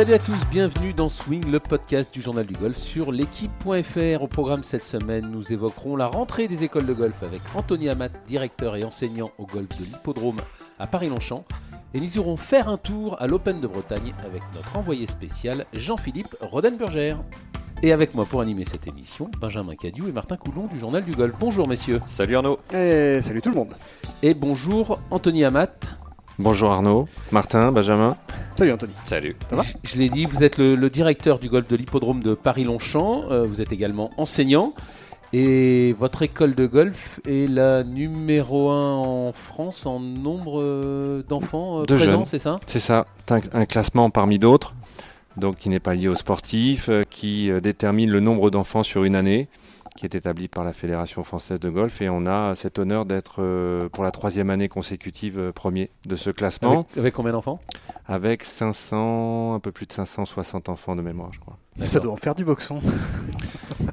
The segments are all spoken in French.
Salut à tous, bienvenue dans Swing, le podcast du journal du golf sur l'équipe.fr. Au programme cette semaine, nous évoquerons la rentrée des écoles de golf avec Anthony Amat, directeur et enseignant au golf de l'hippodrome à Paris-Longchamp. Et nous irons faire un tour à l'Open de Bretagne avec notre envoyé spécial Jean-Philippe Rodenburger. Et avec moi pour animer cette émission, Benjamin Cadieu et Martin Coulon du journal du golf. Bonjour messieurs. Salut Arnaud. Et salut tout le monde. Et bonjour Anthony Amat. Bonjour Arnaud, Martin, Benjamin. Salut Anthony. Salut. Ça va? Je l'ai dit, vous êtes le, le directeur du golf de l'hippodrome de Paris-Longchamp. Euh, vous êtes également enseignant. Et votre école de golf est la numéro 1 en France en nombre euh, d'enfants euh, De présents, jeunes. c'est ça? C'est ça, c'est un, un classement parmi d'autres, donc qui n'est pas lié aux sportifs, qui détermine le nombre d'enfants sur une année, qui est établi par la Fédération française de golf. Et on a cet honneur d'être euh, pour la troisième année consécutive euh, premier de ce classement, avec, avec combien d'enfants? Avec 500, un peu plus de 560 enfants de mémoire, je crois. Ça doit en faire du boxon.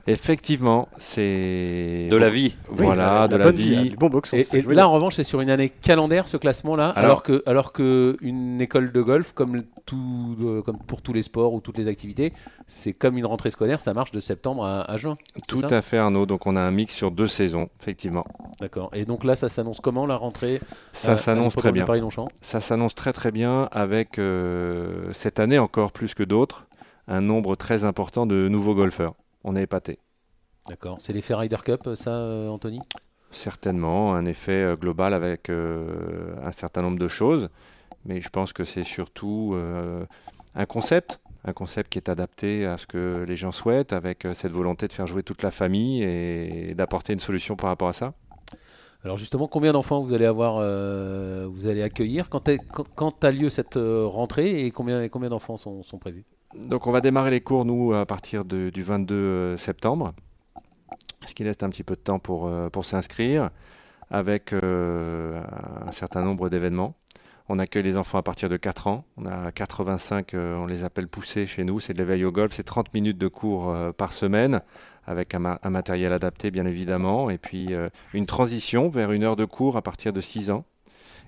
Effectivement, c'est De la vie. Voilà, Oui, de la bonne vie. du bon boxon. Et, et là, en revanche, c'est sur une année calendaire ce classement-là, alors, Alors- que, alors que une école de golf, comme, tout, euh, comme pour tous les sports ou toutes les activités, c'est comme une rentrée scolaire, ça marche de septembre à, à juin. Tout à fait Arnaud, donc on a un mix sur deux saisons, effectivement. D'accord. Et donc là, ça s'annonce comment la rentrée Ça euh, s'annonce très bien. Paris-Longchamp? Ça s'annonce très très bien avec euh, cette année encore plus que d'autres, un nombre très important de nouveaux golfeurs. On est épaté. D'accord. C'est l'effet Ryder Cup, ça, euh, Anthony? Certainement un effet euh, global avec euh, un certain nombre de choses, mais je pense que c'est surtout euh, un concept, un concept qui est adapté à ce que les gens souhaitent, avec euh, cette volonté de faire jouer toute la famille et d'apporter une solution par rapport à ça. Alors justement, combien d'enfants vous allez avoir, euh, vous allez accueillir? Quand, est- quand, quand a lieu cette euh, rentrée et combien, et combien d'enfants sont, sont prévus? Donc on va démarrer les cours, nous, à partir du 22 euh, septembre, ce qui laisse un petit peu de temps pour, euh, s'inscrire, avec euh, un certain nombre d'événements. On accueille les enfants à partir de 4 ans. On a 85, euh, on les appelle poussés chez nous, c'est de l'éveil au golf. C'est 30 minutes de cours par semaine, avec un, ma- un matériel adapté, bien évidemment, et puis une transition vers une heure de cours à partir de 6 ans,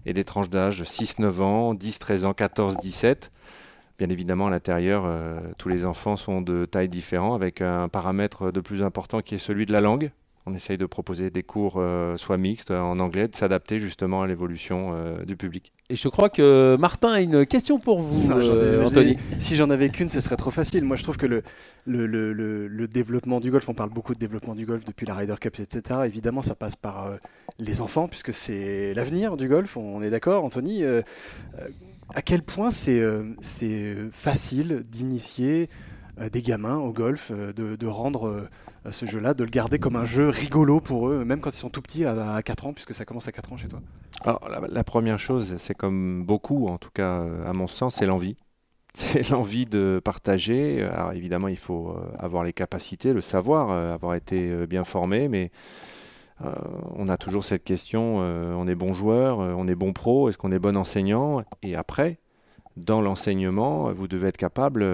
et des tranches d'âge 6-9 ans, 10-13 ans, 14-17. Bien évidemment, à l'intérieur, euh, tous les enfants sont de tailles différentes, avec un paramètre de plus important qui est celui de la langue. On essaye de proposer des cours euh, soit mixtes euh, en anglais, de s'adapter justement à l'évolution euh, du public. Et je crois que Martin a une question pour vous, Non, ai- euh, Anthony. Si j'en avais qu'une, ce serait trop facile. Moi, je trouve que le, le, le- le- le développement du golf, on parle beaucoup de développement du golf depuis la Ryder Cup, etc. Évidemment, ça passe par euh, les enfants, puisque c'est l'avenir du golf. On est d'accord, Anthony. À quel point c'est euh, facile d'initier euh, des gamins au golf, euh, de, rendre ce jeu-là, de le garder comme un jeu rigolo pour eux, même quand ils sont tout petits, à, à 4 ans, puisque ça commence à 4 ans chez toi? La, la première chose, c'est comme beaucoup, en tout cas à mon sens, c'est l'envie. C'est l'envie de partager. Alors évidemment, il faut avoir les capacités, le savoir, avoir été bien formé, mais euh, on a toujours cette question, euh, on est bon joueur, euh, on est bon pro, est-ce qu'on est bon enseignant? Et après, dans l'enseignement, vous devez être capable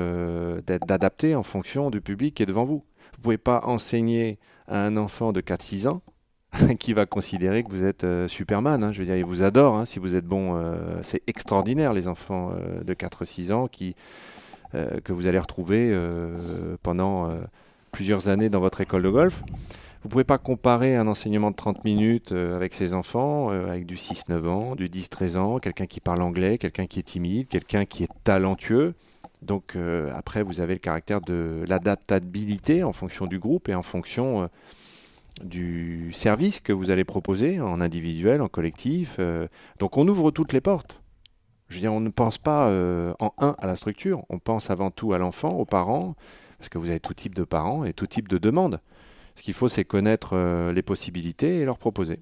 d'adapter en fonction du public qui est devant vous. Vous ne pouvez pas enseigner à un enfant de 4-6 ans qui va considérer que vous êtes Superman. hein. Je veux dire, il vous adore. hein. Si vous êtes bon, c'est extraordinaire, les enfants de 4-6 ans qui, que vous allez retrouver pendant plusieurs années dans votre école de golf. Vous ne pouvez pas comparer un enseignement de 30 minutes euh, avec ces enfants, euh, avec du 6-9 ans, du 10-13 ans, quelqu'un qui parle anglais, quelqu'un qui est timide, quelqu'un qui est talentueux. Donc euh, après, vous avez le caractère de l'adaptabilité en fonction du groupe et en fonction du service que vous allez proposer en individuel, en collectif. donc on ouvre toutes les portes. Je veux dire, on ne pense pas en un à la structure, on pense avant tout à l'enfant, aux parents, parce que vous avez tout type de parents et tout type de demandes. Ce qu'il faut, c'est connaître euh, les possibilités et leur proposer.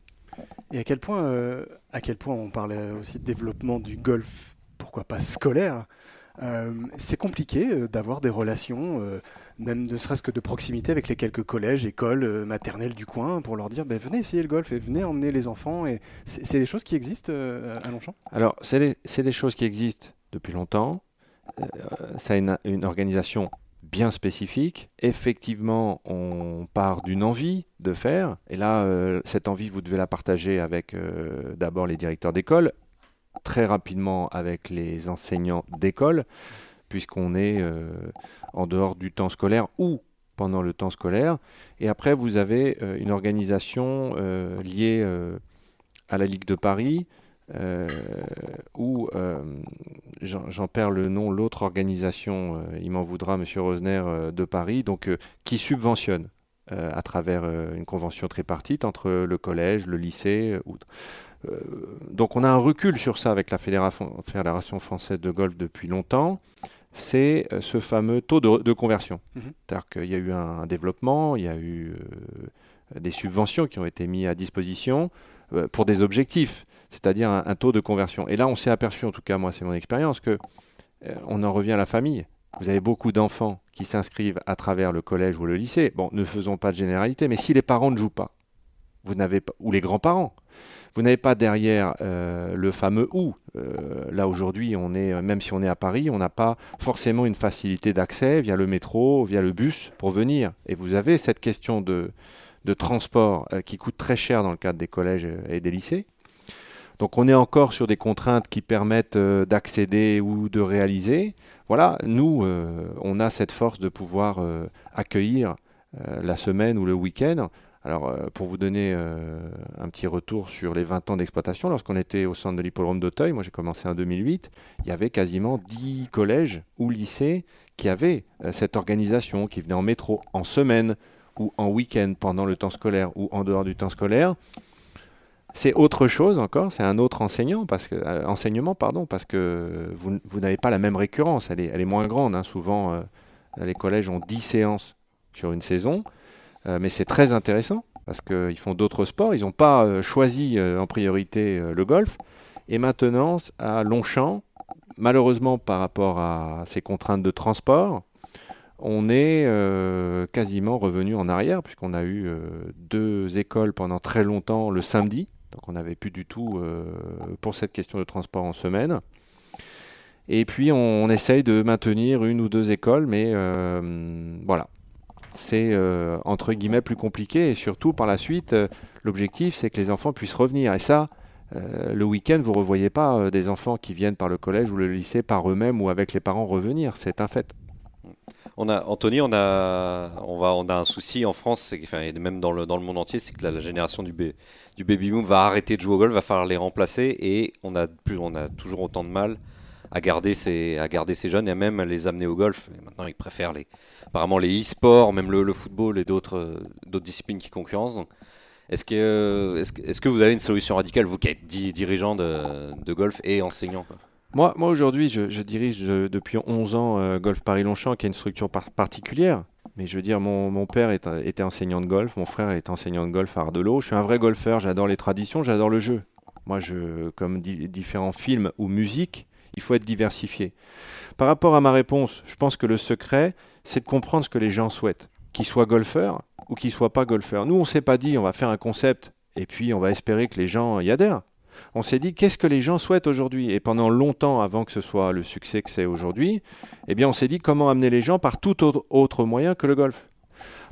Et à quel point, euh, à quel point on parlait aussi de développement du golf, pourquoi pas scolaire euh, C'est compliqué d'avoir des relations, euh, même ne serait-ce que de proximité avec les quelques collèges, écoles, maternelles du coin, pour leur dire ben, venez essayer le golf et venez emmener les enfants. Et c'est des choses qui existent à Longchamp? Alors, c'est des, choses qui existent depuis longtemps. Ça a une, une organisation bien spécifique. Effectivement, on part d'une envie de faire. Et là, euh, cette envie, vous devez la partager avec euh, d'abord les directeurs d'école, très rapidement avec les enseignants d'école, puisqu'on est en dehors du temps scolaire ou pendant le temps scolaire. Et après, vous avez une organisation liée à la Ligue de Paris, où j'en perds le nom, l'autre organisation, il m'en voudra, Monsieur Rosner, de Paris, donc qui subventionne à travers une convention tripartite entre le collège, le lycée, ou euh, donc on a un recul sur ça avec la Fédération, française de golf depuis longtemps c'est euh, ce fameux taux de, conversion. Mhm. C'est-à-dire qu'il y a eu un, développement, il y a eu euh, des subventions qui ont été mises à disposition pour des objectifs, c'est-à-dire un, taux de conversion. Et là, on s'est aperçu, en tout cas moi c'est mon expérience, que on en revient à la famille. Vous avez beaucoup d'enfants qui s'inscrivent à travers le collège ou le lycée. Bon, ne faisons pas de généralité, mais si les parents ne jouent pas, vous n'avez pas, ou les grands-parents, vous n'avez pas derrière euh, le fameux ou. Euh, là aujourd'hui, on est, même si on est à Paris, on n'a pas forcément une facilité d'accès via le métro, via le bus pour venir. Et vous avez cette question de, transport euh, qui coûte très cher dans le cadre des collèges et des lycées. Donc on est encore sur des contraintes qui permettent d'accéder ou de réaliser. Voilà, nous, on a cette force de pouvoir accueillir la semaine ou le week-end alors, euh, pour vous donner euh, un petit retour sur les 20 ans d'exploitation, lorsqu'on était au centre de l'hippodrome d'Auteuil, moi j'ai commencé en 2008, il y avait quasiment 10 collèges ou lycées qui avaient euh, cette organisation, qui venaient en métro en semaine ou en week-end pendant le temps scolaire ou en dehors du temps scolaire. C'est autre chose encore, c'est un autre enseignant parce que, enseignement, pardon, parce que vous, n'avez pas la même récurrence, elle est, moins grande. Hein. Souvent, les collèges ont 10 séances sur une saison. Euh, mais c'est très intéressant parce qu'ils font d'autres sports. Ils n'ont pas euh, choisi euh, en priorité le golf. Et maintenant, à Longchamp, malheureusement par rapport à ces contraintes de transport, on est quasiment revenu en arrière puisqu'on a eu deux écoles pendant très longtemps le samedi. Donc on n'avait plus du tout pour cette question de transport en semaine. Et puis on, essaye de maintenir une ou deux écoles, mais voilà, c'est euh, entre guillemets plus compliqué et surtout par la suite, euh, l'objectif c'est que les enfants puissent revenir. Et ça, euh, le week-end, vous ne revoyez pas des enfants qui viennent par le collège ou le lycée par eux-mêmes ou avec les parents revenir, c'est un fait. On Anthony, on a, on va, on a un souci en France, et même dans le, monde entier, c'est que la, génération du, du baby boom va arrêter de jouer au golf, va falloir les remplacer, et on a, plus, on a toujours autant de mal à garder ces, à garder ces jeunes et à même les amener au golf. maintenant, ils préfèrent les, apparemment les e-sports, même le, football et d'autres, disciplines qui concurrencent. est-ce que, vous avez une solution radicale, vous qui êtes dirigeant de golf et enseignant Moi, moi aujourd'hui, je, dirige depuis 11 ans euh, Golf Paris-Longchamp, qui est une structure particulière. Mais je veux dire, mon, mon père était enseignant de golf, mon frère est enseignant de golf à Ardelot. Je suis un vrai golfeur, j'adore les traditions, j'adore le jeu. Moi, je, comme différents films ou musique, il faut être diversifié. Par rapport à ma réponse, je pense que le secret, c'est de comprendre ce que les gens souhaitent, qu'ils soient golfeurs ou qu'ils soient pas golfeurs. Nous, on s'est pas dit on va faire un concept et puis on va espérer que les gens y adhèrent. On s'est dit qu'est-ce que les gens souhaitent aujourd'hui? Et pendant longtemps, avant que ce soit le succès que c'est aujourd'hui, eh bien on s'est dit comment amener les gens par tout autre moyen que le golf.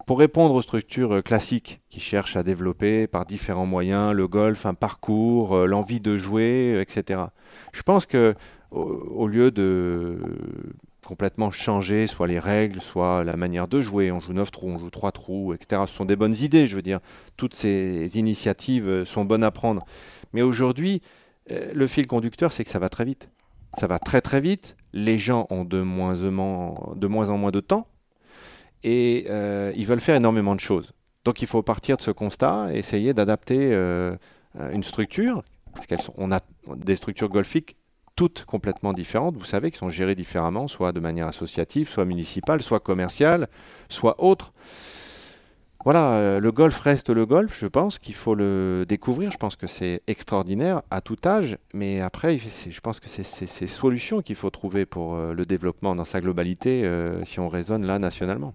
Pour répondre aux structures classiques qui cherchent à développer par différents moyens le golf, un parcours, euh, l'envie de jouer, etc. Je pense que au, lieu de complètement changer soit les règles, soit la manière de jouer. On joue 9 trous, on joue 3 trous, etc. Ce sont des bonnes idées, je veux dire. Toutes ces initiatives euh, sont bonnes à prendre. Mais aujourd'hui, euh, le fil conducteur, c'est que ça va très vite. Ça va très très vite. Les gens ont de moins en moins de, temps et euh, ils veulent faire énormément de choses. Donc il faut partir de ce constat et essayer d'adapter une structure, parce qu'on a des structures golfiques toutes complètement différentes, vous savez, qui sont gérées différemment, soit de manière associative, soit municipale, soit commerciale, soit autre. Voilà, euh, le golf reste le golf, je pense qu'il faut le découvrir, je pense que c'est extraordinaire à tout âge, mais après, je pense que c'est ces solutions qu'il faut trouver pour euh, le développement dans sa globalité, euh, si on raisonne là nationalement.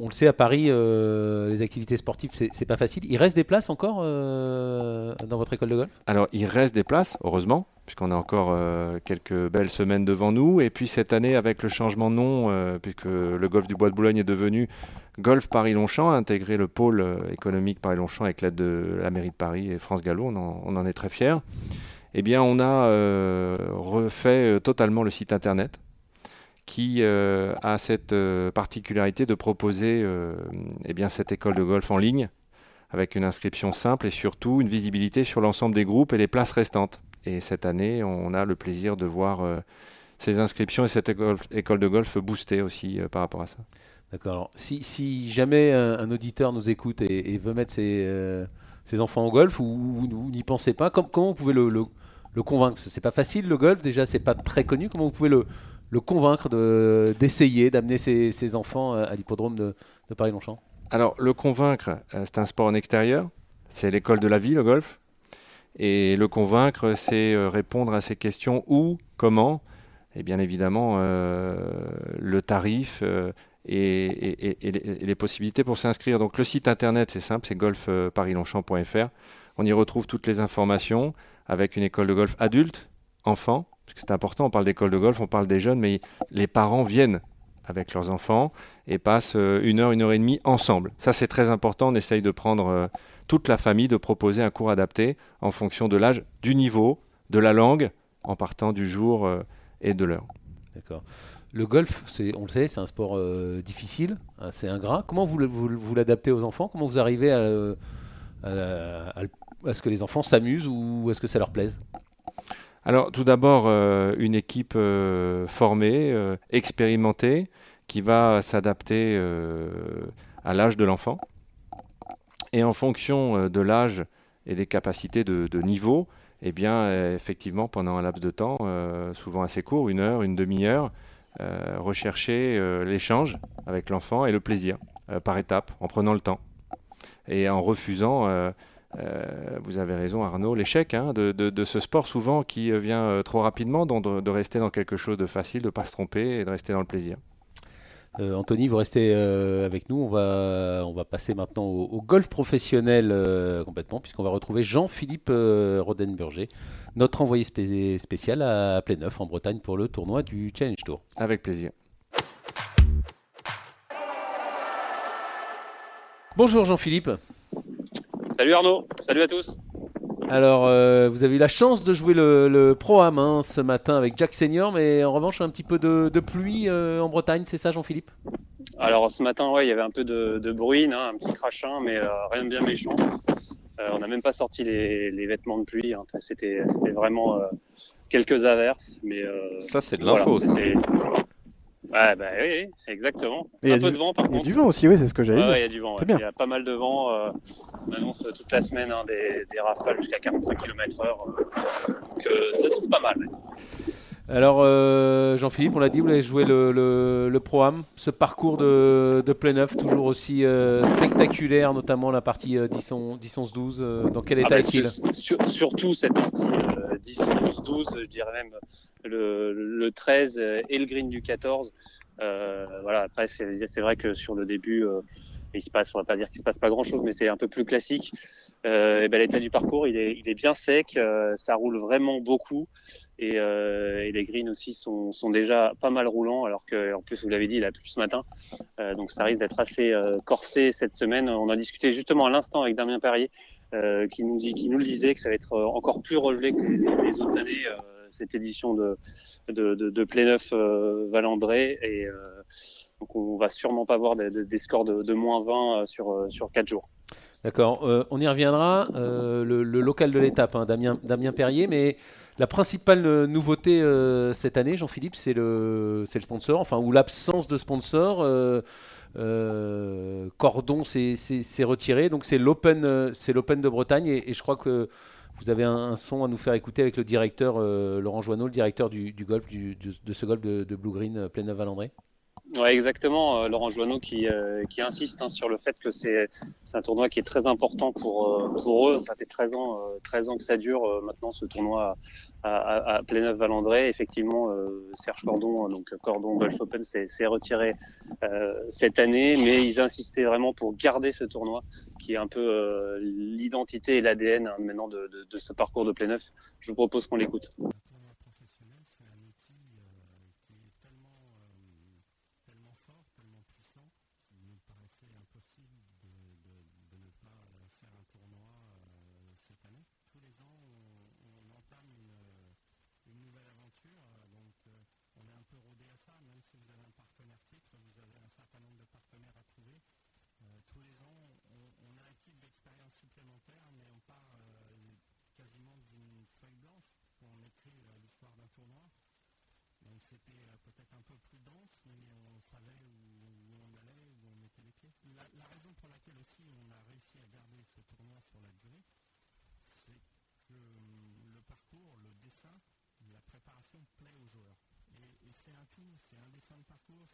On le sait, à Paris, euh, les activités sportives, c'est pas facile. Il reste des places encore euh, dans votre école de golf? Alors, il reste des places, heureusement, puisqu'on a encore euh, quelques belles semaines devant nous. Et puis cette année, avec le changement de nom, puisque le golf du Bois de Boulogne est devenu Golf Paris-Longchamp, intégré le pôle économique Paris-Longchamp avec l'aide de la mairie de Paris et France Gallo, on en, on en est très fiers. Eh bien, on a refait totalement le site internet qui a cette particularité de proposer eh bien, cette école de golf en ligne avec une inscription simple et surtout une visibilité sur l'ensemble des groupes et les places restantes. Et cette année, on a le plaisir de voir ces inscriptions et cette école, de golf boostée aussi par rapport à ça. D'accord. Si, jamais un, auditeur nous écoute et, veut mettre ses, enfants au golf, ou vous n'y pensez pas, comment, pouvez le, le, le convaincre? Parce que c'est pas facile le golf, déjà c'est pas très connu. Comment vous pouvez le, le convaincre d'essayer d'amener ses, ses, enfants à l'hippodrome de, de Paris-Longchamp Alors le convaincre, euh, c'est un sport en extérieur, c'est l'école de la vie le golf. Et le convaincre, c'est euh, répondre à ces questions où, comment, et bien évidemment euh, le tarif et, les, possibilités pour s'inscrire. Donc le site internet, c'est simple, c'est golfparis-longchamp.fr. On y retrouve toutes les informations avec une école de golf adulte, enfant, parce que c'est important, on parle d'école de golf, on parle des jeunes, mais les parents viennent avec leurs enfants et passent euh, une heure, une heure et demie ensemble. Ça, c'est très important. On essaye de prendre euh, toute la famille, de proposer un cours adapté en fonction de l'âge, du niveau, de la langue, en partant du jour euh, et de l'heure. D'accord. Le golf, on le sait, c'est un sport difficile, hein, c'est ingrat. Comment vous, vous, l'adaptez aux enfants? Comment vous arrivez à, à, ce que les enfants s'amusent ou à ce que ça leur plaise? Alors tout d'abord, euh, une équipe euh, formée, euh, expérimentée, qui va s'adapter à l'âge de l'enfant. Et en fonction de l'âge et des capacités de, niveau, eh bien, effectivement, pendant un laps de temps, souvent assez court, une heure, une demi-heure, rechercher l'échange avec l'enfant et le plaisir, par étapes, en prenant le temps. Et en refusant euh, vous avez raison Arnaud, l'échec hein, de, ce sport souvent qui euh, vient euh, trop rapidement, donc de, rester dans quelque chose de facile, de ne pas se tromper et de rester dans le plaisir. Anthony, vous restez avec nous. On va, on va passer maintenant au, golf professionnel complètement, puisqu'on va retrouver Jean-Philippe Rodenburger, notre envoyé spécial à Pléneuf en Bretagne pour le tournoi du Challenge Tour. Avec plaisir. Bonjour Jean-Philippe. Salut Arnaud, salut à tous. Alors, euh, vous avez eu la chance de jouer le, Pro Am hein, ce matin avec Jack Senior, mais en revanche, un petit peu de, pluie euh, en Bretagne, c'est ça, Jean-Philippe? Alors, ce matin, ouais, il y avait un peu de, bruit, hein, un petit crachin, mais euh, rien de bien méchant. on n'a même pas sorti les, vêtements de pluie. Hein. C'était vraiment quelques averses, mais ça, c'est de l'info. Ouais, bah oui, exactement. un peu de vent par contre. Il y a du vent aussi, oui, c'est ce que j'avais dit. il y a du vent. Il y a pas mal de vent. Euh, on annonce toute la semaine hein, des, des, rafales jusqu'à 45 km/h. Euh, donc euh, ça souffle pas mal. Alors, Jean-Philippe, on l'a dit, vous avez joué le, le, le Pro-Am, ce parcours de, de plein neuf, toujours aussi spectaculaire, notamment la partie 10-11-12. dans quel ah état bah, est-il? Surtout cette partie 10-11-12, je dirais même le, le, 13 et le green du 14. Euh, voilà, après, c'est vrai que sur le début, euh, il se passe, on va pas dire qu'il se passe pas grand chose, mais c'est un peu plus classique. Euh, et ben, l'état du parcours, il est, bien sec, euh, ça roule vraiment beaucoup. Et, les greens aussi sont, déjà pas mal roulants, alors que en plus vous l'avez dit, il a plu ce matin, donc ça risque d'être assez corsé cette semaine. On a discuté justement à l'instant avec Damien Perrier, qui nous le disait que ça va être encore plus relevé que les autres années cette édition de, de, de, de Pléneuf euh, Valandré. Et euh, donc on va sûrement pas voir des, scores de, moins 20 euh, sur, sur 4 jours. D'accord, on y reviendra. le, local de l'étape, hein, Damien, Damien Perrier, mais la principale nouveauté cette année, Jean-Philippe, c'est le, le sponsor, enfin, ou l'absence de sponsor. Cordon s'est retiré, donc c'est l'Open de Bretagne, et, et, je crois que vous avez un, son à nous faire écouter avec le directeur euh, Laurent Joanneau, le directeur du, golf, de, ce golf de, Blue Green euh, plein valandré Ouais, exactement. Euh, Laurent Joanneau qui, qui insiste hein, sur le fait que c'est un tournoi qui est très important pour, pour eux. Ça fait 13 ans, 13 ans que ça dure maintenant ce tournoi à, à, Pléneuf-Valandré. Effectivement, Serge Cordon, donc Cordon Golf Open, s'est retiré cette année, mais ils insistaient vraiment pour garder ce tournoi qui est un peu euh, l'identité et l'ADN hein, maintenant de, ce parcours de plein neuf. Je vous propose qu'on l'écoute.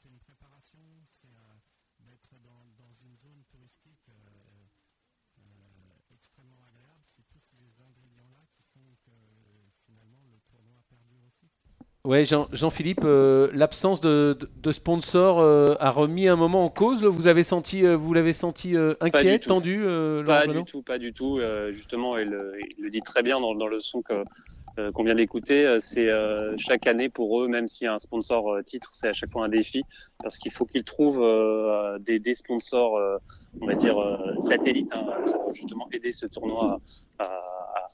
C'est une préparation, c'est euh, d'être dans, dans une zone touristique euh, euh, extrêmement agréable. C'est tous ces ingrédients-là qui font que euh, finalement le tournoi perdure aussi. Ouais, Jean- Jean-Philippe, euh, l'absence de, de, de sponsor euh, a remis un moment en cause. là. Vous avez senti, euh, vous l'avez senti euh, inquiet, tendu, euh, Pas du tout, pas du tout. Euh, justement, il, le- il le dit très bien dans, dans le son que euh, qu'on vient d'écouter. Euh, C'est euh, chaque année pour eux, même s'il y a un sponsor euh, titre, c'est à chaque fois un défi parce qu'il faut qu'ils trouvent euh, des, des sponsors, on va dire satellites, hein, pour justement aider ce tournoi à, à-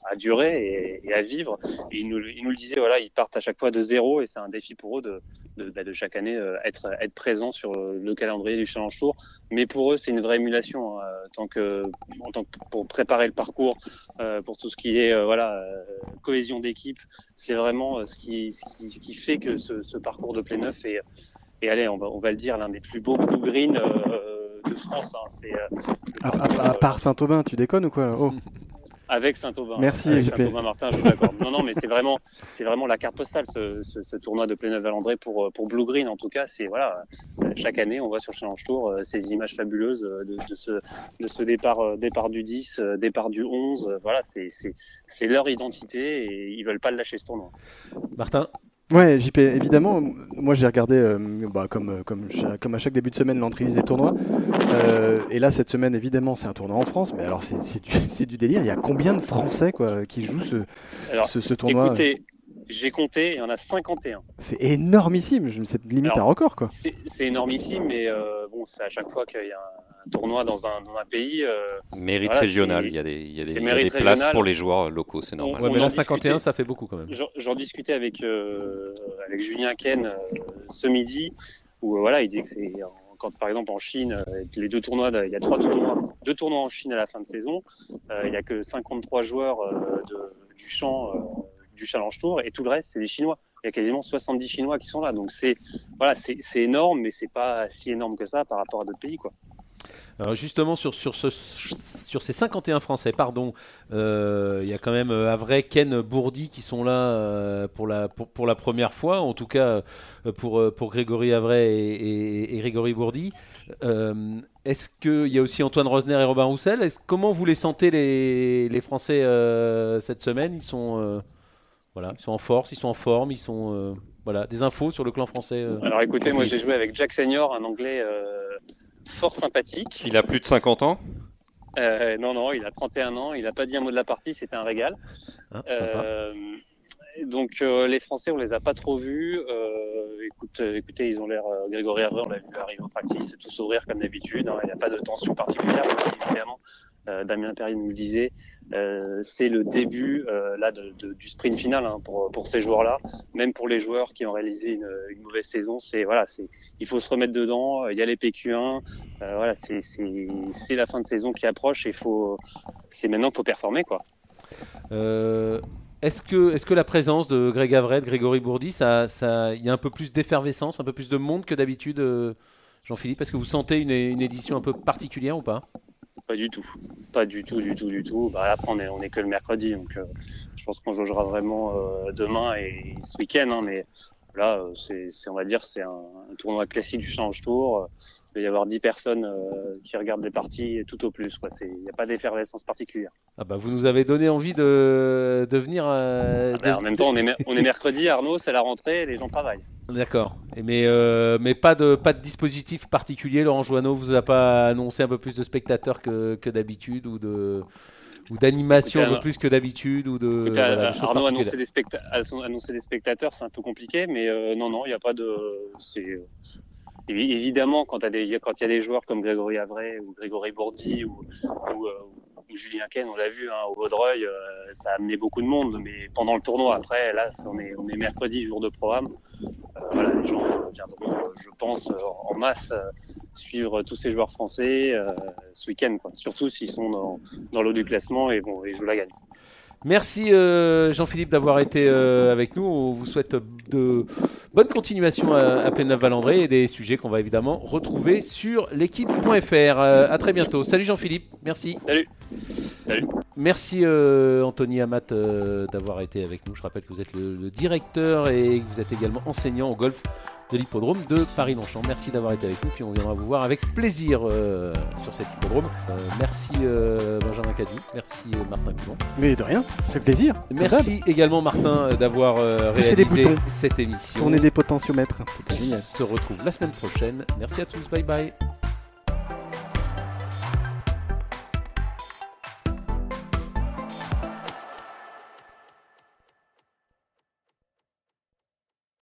à durer et, et à vivre. Et ils nous, ils nous le disaient, voilà, ils partent à chaque fois de zéro et c'est un défi pour eux de, de, bah, de chaque année euh, être être présent sur euh, le calendrier du Challenge Tour. Mais pour eux, c'est une vraie émulation hein, tant que en tant que pour préparer le parcours, euh, pour tout ce qui est euh, voilà euh, cohésion d'équipe, c'est vraiment euh, ce qui, ce qui ce qui fait que ce, ce parcours de plein neuf est et allez, on va, on va le dire, l'un des plus beaux blue green euh, de France. Hein. C'est euh, À, à- à part Saint-Aubin, tu déconnes ou quoi? Oh, avec Saint-Aubin. Merci, avec JP. Saint-Aubin Martin, je vous l'accorde. Non, non, mais c'est vraiment, c'est vraiment la carte postale, ce, ce, ce tournoi de Pléneuf-Valandré pour, pour Blue Green. En tout cas, c'est voilà, euh, chaque année, on voit sur Challenge Tour euh, ces images fabuleuses euh, de, de ce, de ce départ, euh, départ du 10, euh, départ du 11. euh, Voilà, c'est, c'est, c'est leur identité et ils veulent pas le lâcher ce tournoi. Martin Ouais, JP, évidemment, moi j'ai regardé, euh, bah, comme, euh, comme, comme à chaque début de semaine, l'entrée des tournois. Euh, et là, cette semaine, évidemment, c'est un tournoi en France, mais alors c'est du, du délire. Il y a combien de Français quoi, qui jouent ce, Alors, ce, ce tournoi? écoutez, j'ai compté, il y en a 51. C'est énormissime, je- c'est limite Alors, un record. quoi. C'est, c'est énormissime, mais euh, bon, c'est à chaque fois qu'il y a un tournoi dans un, dans un pays. euh, Mérite Voilà, régional, il y a des, il y a des, y a places pour les joueurs locaux, c'est normal. On- Ouais, mais là, 51, discutait. ça fait beaucoup quand même. J'en discutais avec, euh, avec Julien Ken euh, ce midi, où euh, voilà, il dit que c'est quand par exemple en Chine, les deux tournois, il y a trois tournois, deux tournois en Chine à la fin de saison, euh, il y a que 53 joueurs euh, de- du champ euh, du Challenge Tour et tout le reste c'est des Chinois. Il y a quasiment 70 Chinois qui sont là, donc c'est voilà, c'est c'est énorme, mais c'est pas si énorme que ça par rapport à d'autres pays quoi. Alors justement, sur, sur, ce, sur ces 51 Français, pardon, euh, il y a quand même euh, Avray, Ken, Bourdi qui sont là euh, pour, la, pour, pour la première fois, en tout cas pour, pour Grégory Avray et, et- et Grégory Bourdi. Euh, Est-ce qu'il y a aussi Antoine Rosner et Robin Roussel? Comment vous les sentez les, les Français cette semaine? Ils sont, voilà, ils sont en force, ils sont en forme, ils sont... euh, voilà, des infos sur le clan français. euh. Alors écoutez, moi j'ai joué avec Jack Senior, un Anglais euh, fort sympathique. Il a plus de 50 ans Euh, non, non, il a 31 ans, il n'a pas dit un mot de la partie, c'était un régal. Sympa. Euh, donc euh, les Français, on les a pas trop vus. Écoute, écoutez, ils ont l'air. euh, Grégory Avril, on l'a vu arriver au practice, tout sourire comme d'habitude. hein, il n'y a pas de tension particulière, évidemment. Euh, Damien Perry nous le disait. Euh, c'est le début euh, là du sprint final hein, pour pour ces joueurs-là. Même pour les joueurs qui ont réalisé une, mauvaise saison, c'est voilà, c'est il faut se remettre dedans. Il y a les PQ1. Euh, voilà, c'est la fin de saison qui approche et faut c'est maintenant qu'il faut performer quoi. Est-ce que, est que la présence de Greg Avray, de Grégory Bourdi, ça, ça, il y a un peu plus d'effervescence, un peu plus de monde que d'habitude, Jean-Philippe? Est-ce que vous sentez une édition un peu particulière ou pas? Pas du tout. Pas du tout, du tout, du tout. Bah, là, après, on est, que le mercredi, donc euh, je pense qu'on jaugera vraiment euh, demain et ce week-end. hein, mais là, euh, c'est- on va dire, c'est un, un tournoi classique du Challenge Tour. Il va y avoir 10 personnes euh, qui regardent les parties tout au plus. Il n'y a pas d'effervescence particulière. ah bah, Vous nous avez donné envie de, de venir. euh, Ah, bah, de- en même temps, on est, mer- on est mercredi, Arnaud, c'est la rentrée, les gens travaillent. D'accord. Mais, euh, mais pas, de, pas de dispositif particulier. Laurent Joanneau vous a pas annoncé un peu plus de spectateurs que, que d'habitude ou de ou d'animation un peu plus que d'habitude ou de Écoutez, voilà, des choses Arnaud annoncer des, specta- annoncer des spectateurs, c'est un peu compliqué, mais euh, non, non, il n'y a pas de. Évidemment quand il y, a- des joueurs comme Grégory Avray ou Grégory Bourdi ou, ou, euh, Julien Ken, on l'a vu hein, au Vaudreuil, euh, ça a amené beaucoup de monde, mais pendant le tournoi, après, là, on est, on est mercredi, jour de programme. Euh, voilà, les gens viendront, euh, je pense, euh, en masse suivre tous ces joueurs français ce week-end, surtout s'ils sont dans, dans l'eau du classement et, bon, et jouent la gagne. Merci euh, Jean-Philippe d'avoir été euh, avec nous. On vous souhaite de bonne continuation à, à Plénave-Valandré et des sujets qu'on va évidemment retrouver sur l'équipe.fr. Euh, à très bientôt. Salut Jean-Philippe. Merci. Salut. Salut. Merci euh, Anthony Amat d'avoir été avec nous. Je rappelle que vous êtes le, le directeur et que vous êtes également enseignant au golf de l'hippodrome de Paris-Longchamp. Merci d'avoir été avec nous, puis on viendra vous voir avec plaisir euh, sur cet hippodrome. Euh, merci euh, Benjamin Cadu, merci Martin Coulon. Mais de rien, ça fait plaisir. Merci également Martin d'avoir réalisé cette émission. On est des potentiomètres. On se retrouve la semaine prochaine. Merci à tous, bye bye.